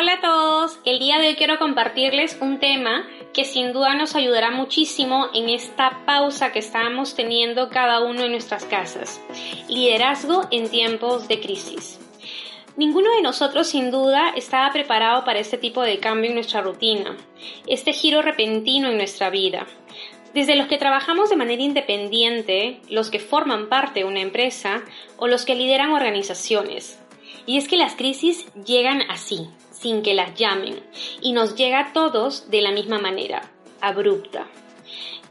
Hola a todos, el día de hoy quiero compartirles un tema que sin duda nos ayudará muchísimo en esta pausa que estamos teniendo cada uno en nuestras casas. Liderazgo en tiempos de crisis. Ninguno de nosotros sin duda estaba preparado para este tipo de cambio en nuestra rutina, este giro repentino en nuestra vida. Desde los que trabajamos de manera independiente, los que forman parte de una empresa o los que lideran organizaciones. Y es que las crisis llegan así, sin que las llamen, y nos llega a todos de la misma manera, abrupta.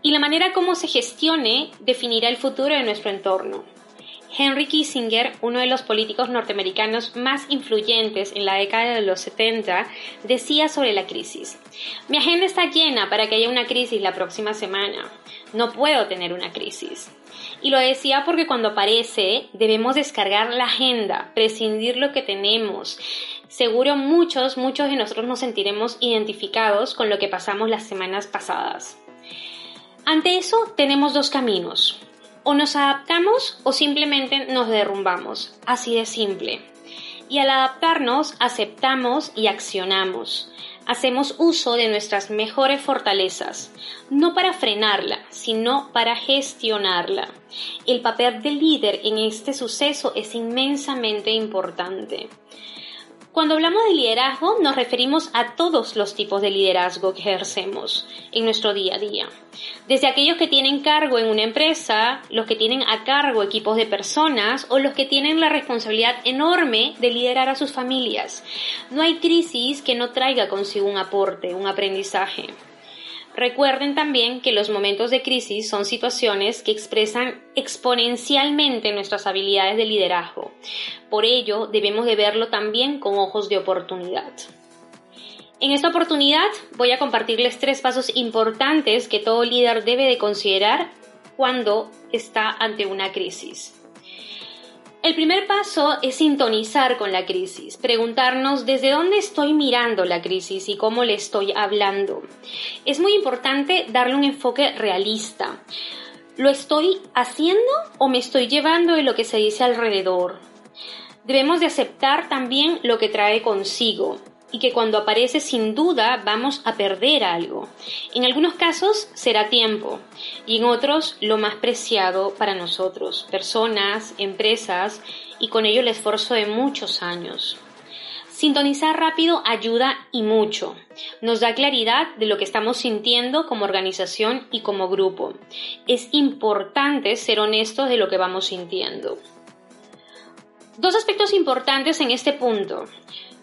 Y la manera como se gestione definirá el futuro de nuestro entorno. Henry Kissinger, uno de los políticos norteamericanos más influyentes en la década de los 70, decía sobre la crisis, mi agenda está llena para que haya una crisis la próxima semana. No puedo tener una crisis. Y lo decía porque cuando aparece debemos descargar la agenda, prescindir lo que tenemos, Seguro muchos, muchos de nosotros nos sentiremos identificados con lo que pasamos las semanas pasadas. Ante eso tenemos dos caminos. O nos adaptamos o simplemente nos derrumbamos. Así de simple. Y al adaptarnos, aceptamos y accionamos. Hacemos uso de nuestras mejores fortalezas, no para frenarla, sino para gestionarla. El papel del líder en este suceso es inmensamente importante. Cuando hablamos de liderazgo nos referimos a todos los tipos de liderazgo que ejercemos en nuestro día a día. Desde aquellos que tienen cargo en una empresa, los que tienen a cargo equipos de personas o los que tienen la responsabilidad enorme de liderar a sus familias. No hay crisis que no traiga consigo un aporte, un aprendizaje. Recuerden también que los momentos de crisis son situaciones que expresan exponencialmente nuestras habilidades de liderazgo. Por ello, debemos de verlo también con ojos de oportunidad. En esta oportunidad voy a compartirles tres pasos importantes que todo líder debe de considerar cuando está ante una crisis. El primer paso es sintonizar con la crisis, preguntarnos desde dónde estoy mirando la crisis y cómo le estoy hablando. Es muy importante darle un enfoque realista. ¿Lo estoy haciendo o me estoy llevando de lo que se dice alrededor? Debemos de aceptar también lo que trae consigo y que cuando aparece sin duda vamos a perder algo. En algunos casos será tiempo y en otros lo más preciado para nosotros, personas, empresas y con ello el esfuerzo de muchos años. Sintonizar rápido ayuda y mucho. Nos da claridad de lo que estamos sintiendo como organización y como grupo. Es importante ser honestos de lo que vamos sintiendo. Dos aspectos importantes en este punto.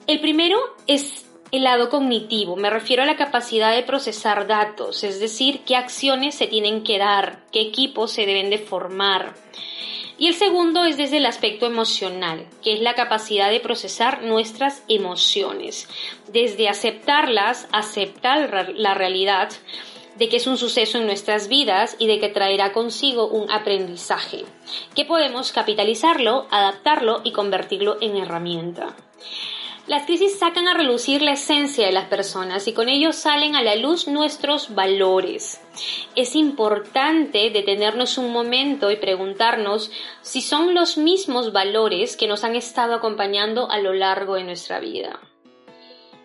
El primero es el lado cognitivo, me refiero a la capacidad de procesar datos, es decir, qué acciones se tienen que dar, qué equipos se deben de formar. Y el segundo es desde el aspecto emocional, que es la capacidad de procesar nuestras emociones, desde aceptarlas, aceptar la realidad de que es un suceso en nuestras vidas y de que traerá consigo un aprendizaje, que podemos capitalizarlo, adaptarlo y convertirlo en herramienta. Las crisis sacan a relucir la esencia de las personas y con ello salen a la luz nuestros valores. Es importante detenernos un momento y preguntarnos si son los mismos valores que nos han estado acompañando a lo largo de nuestra vida.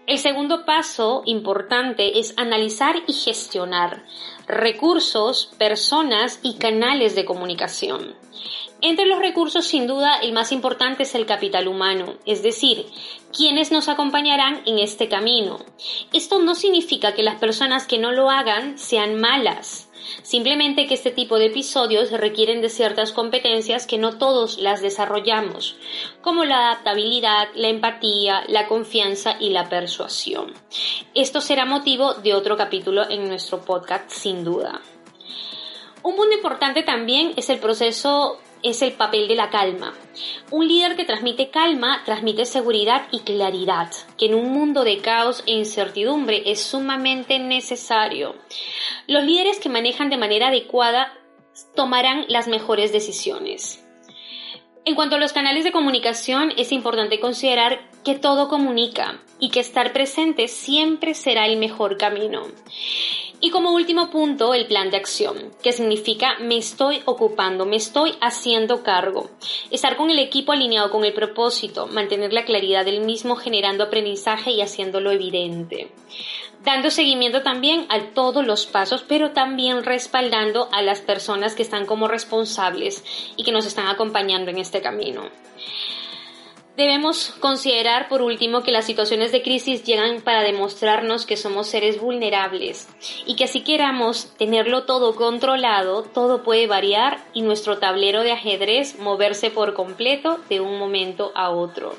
El segundo paso importante es analizar y gestionar recursos, personas y canales de comunicación. Entre los recursos, sin duda, el más importante es el capital humano, es decir, quienes nos acompañarán en este camino. Esto no significa que las personas que no lo hagan sean malas, simplemente que este tipo de episodios requieren de ciertas competencias que no todos las desarrollamos, como la adaptabilidad, la empatía, la confianza y la persuasión. Esto será motivo de otro capítulo en nuestro podcast, sin duda. Un punto importante también es el proceso es el papel de la calma. Un líder que transmite calma transmite seguridad y claridad, que en un mundo de caos e incertidumbre es sumamente necesario. Los líderes que manejan de manera adecuada tomarán las mejores decisiones. En cuanto a los canales de comunicación, es importante considerar que todo comunica y que estar presente siempre será el mejor camino. Y como último punto, el plan de acción, que significa me estoy ocupando, me estoy haciendo cargo. Estar con el equipo alineado con el propósito, mantener la claridad del mismo generando aprendizaje y haciéndolo evidente. Dando seguimiento también a todos los pasos, pero también respaldando a las personas que están como responsables y que nos están acompañando en este camino. Debemos considerar, por último, que las situaciones de crisis llegan para demostrarnos que somos seres vulnerables y que si queramos tenerlo todo controlado, todo puede variar y nuestro tablero de ajedrez moverse por completo de un momento a otro.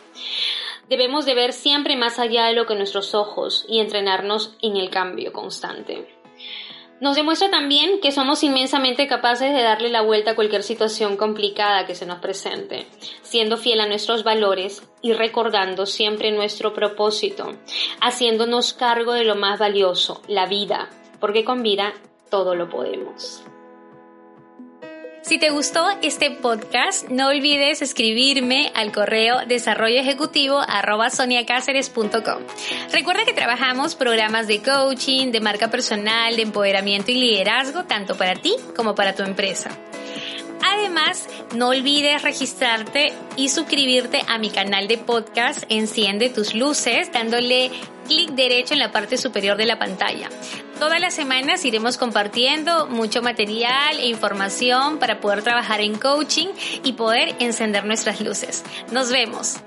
Debemos de ver siempre más allá de lo que nuestros ojos y entrenarnos en el cambio constante. Nos demuestra también que somos inmensamente capaces de darle la vuelta a cualquier situación complicada que se nos presente, siendo fiel a nuestros valores y recordando siempre nuestro propósito, haciéndonos cargo de lo más valioso, la vida, porque con vida todo lo podemos. Si te gustó este podcast, no olvides escribirme al correo desarrollo ejecutivo Recuerda que trabajamos programas de coaching, de marca personal, de empoderamiento y liderazgo, tanto para ti como para tu empresa. Además, no olvides registrarte y suscribirte a mi canal de podcast Enciende tus luces dándole clic derecho en la parte superior de la pantalla. Todas las semanas iremos compartiendo mucho material e información para poder trabajar en coaching y poder encender nuestras luces. Nos vemos.